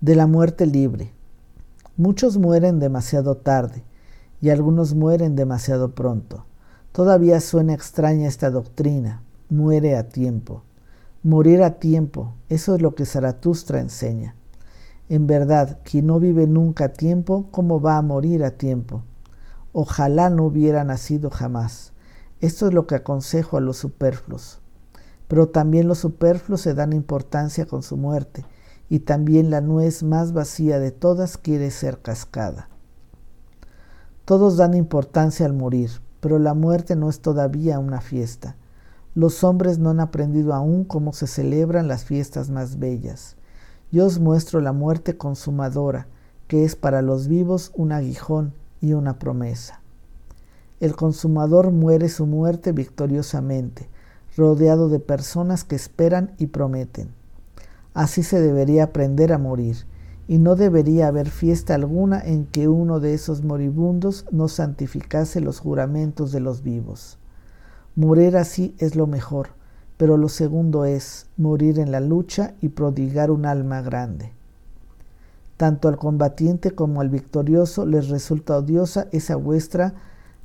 De la muerte libre. Muchos mueren demasiado tarde y algunos mueren demasiado pronto. Todavía suena extraña esta doctrina. Muere a tiempo. Morir a tiempo, eso es lo que Zaratustra enseña. En verdad, quien no vive nunca a tiempo, ¿cómo va a morir a tiempo? Ojalá no hubiera nacido jamás. Esto es lo que aconsejo a los superfluos. Pero también los superfluos se dan importancia con su muerte, y también la nuez más vacía de todas quiere ser cascada. Todos dan importancia al morir, pero la muerte no es todavía una fiesta. Los hombres no han aprendido aún cómo se celebran las fiestas más bellas. Yo os muestro la muerte consumadora, que es para los vivos un aguijón y una promesa. El consumador muere su muerte victoriosamente, rodeado de personas que esperan y prometen. Así se debería aprender a morir, y no debería haber fiesta alguna en que uno de esos moribundos no santificase los juramentos de los vivos. Morir así es lo mejor, pero lo segundo es morir en la lucha y prodigar un alma grande. Tanto al combatiente como al victorioso les resulta odiosa esa vuestra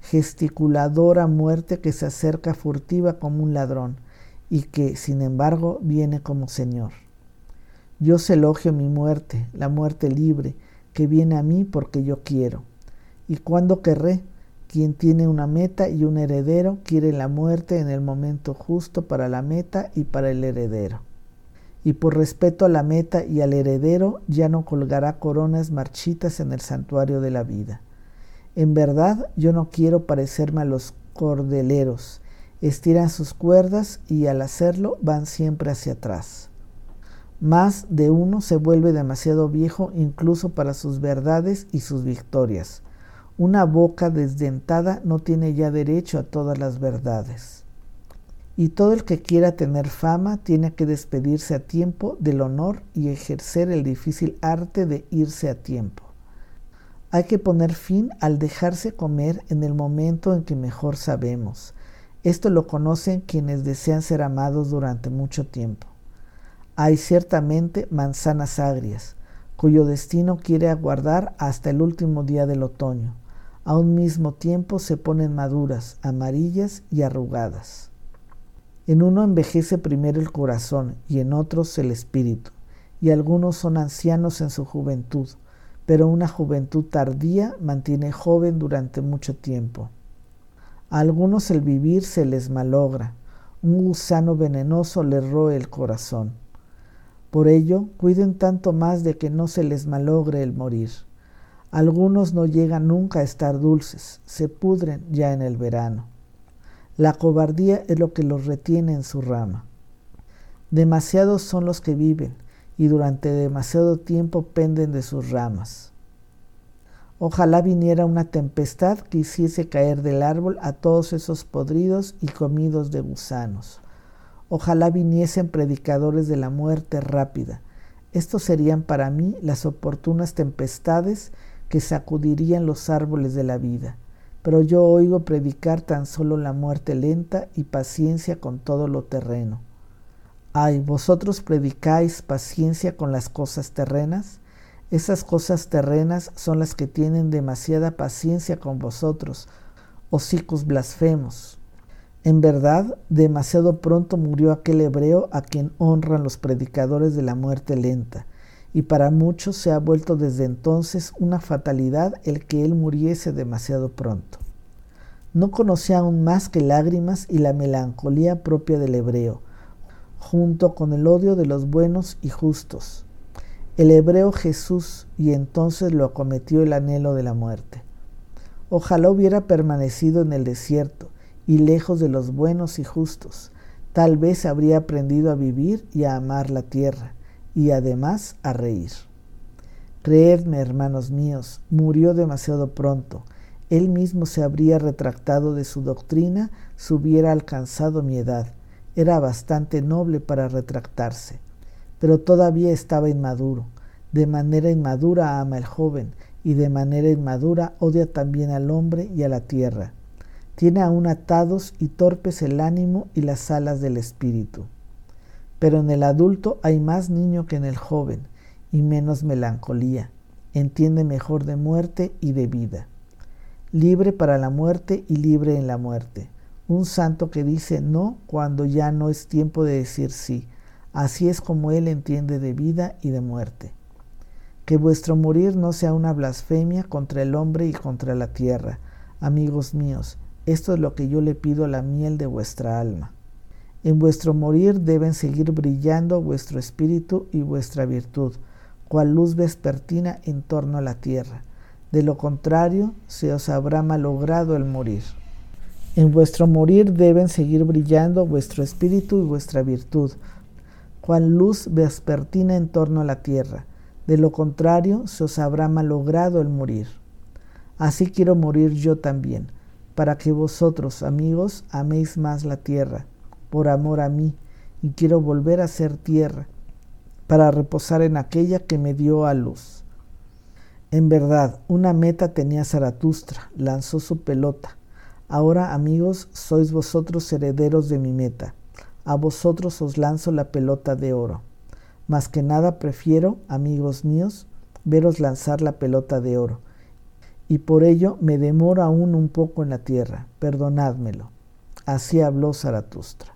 gesticuladora muerte que se acerca furtiva como un ladrón y que, sin embargo, viene como Señor. Se elogio mi muerte, la muerte libre, que viene a mí porque yo quiero. ¿Y cuándo querré? Quien tiene una meta y un heredero quiere la muerte en el momento justo para la meta y para el heredero. Y por respeto a la meta y al heredero ya no colgará coronas marchitas en el santuario de la vida. En verdad yo no quiero parecerme a los cordeleros. Estiran sus cuerdas y al hacerlo van siempre hacia atrás. Más de uno se vuelve demasiado viejo incluso para sus verdades y sus victorias una boca desdentada no tiene ya derecho a todas las verdades. Y todo el que quiera tener fama tiene que despedirse a tiempo del honor y ejercer el difícil arte de irse a tiempo. Hay que poner fin al dejarse comer en el momento en que mejor sabemos. Esto lo conocen quienes desean ser amados durante mucho tiempo. Hay ciertamente manzanas agrias, cuyo destino quiere aguardar hasta el último día del otoño a un mismo tiempo se ponen maduras, amarillas y arrugadas. En uno envejece primero el corazón y en otros el espíritu, y algunos son ancianos en su juventud, pero una juventud tardía mantiene joven durante mucho tiempo. A algunos el vivir se les malogra, un gusano venenoso les roe el corazón. Por ello, cuiden tanto más de que no se les malogre el morir. Algunos no llegan nunca a estar dulces, se pudren ya en el verano. La cobardía es lo que los retiene en su rama. Demasiados son los que viven y durante demasiado tiempo penden de sus ramas. Ojalá viniera una tempestad que hiciese caer del árbol a todos esos podridos y comidos de gusanos. Ojalá viniesen predicadores de la muerte rápida. Estos serían para mí las oportunas tempestades que sacudirían los árboles de la vida. Pero yo oigo predicar tan solo la muerte lenta y paciencia con todo lo terreno. Ay, vosotros predicáis paciencia con las cosas terrenas. Esas cosas terrenas son las que tienen demasiada paciencia con vosotros, hocicos blasfemos. En verdad, demasiado pronto murió aquel hebreo a quien honran los predicadores de la muerte lenta y para muchos se ha vuelto desde entonces una fatalidad el que él muriese demasiado pronto. No conocía aún más que lágrimas y la melancolía propia del hebreo, junto con el odio de los buenos y justos. El hebreo Jesús y entonces lo acometió el anhelo de la muerte. Ojalá hubiera permanecido en el desierto y lejos de los buenos y justos. Tal vez habría aprendido a vivir y a amar la tierra y además a reír. Creedme, hermanos míos, murió demasiado pronto. Él mismo se habría retractado de su doctrina si hubiera alcanzado mi edad. Era bastante noble para retractarse, pero todavía estaba inmaduro. De manera inmadura ama al joven y de manera inmadura odia también al hombre y a la tierra. Tiene aún atados y torpes el ánimo y las alas del espíritu. Pero en el adulto hay más niño que en el joven, y menos melancolía. Entiende mejor de muerte y de vida. Libre para la muerte y libre en la muerte. Un santo que dice no cuando ya no es tiempo de decir sí. Así es como él entiende de vida y de muerte. Que vuestro morir no sea una blasfemia contra el hombre y contra la tierra. Amigos míos, esto es lo que yo le pido a la miel de vuestra alma. En vuestro morir deben seguir brillando vuestro espíritu y vuestra virtud, cual luz vespertina en torno a la tierra. De lo contrario, se os habrá malogrado el morir. En vuestro morir deben seguir brillando vuestro espíritu y vuestra virtud, cual luz vespertina en torno a la tierra de lo contrario se os habrá malogrado el morir. Así quiero morir yo también, para que vosotros, amigos, améis más la tierra, por amor a mí, y quiero volver a ser tierra, para reposar en aquella que me dio a luz. En verdad, una meta tenía Zaratustra, lanzó su pelota. Ahora, amigos, sois vosotros herederos de mi meta. A vosotros os lanzo la pelota de oro. Más que nada prefiero, amigos míos, veros lanzar la pelota de oro, y por ello me demoro aún un poco en la tierra, perdonádmelo. Así habló Zaratustra.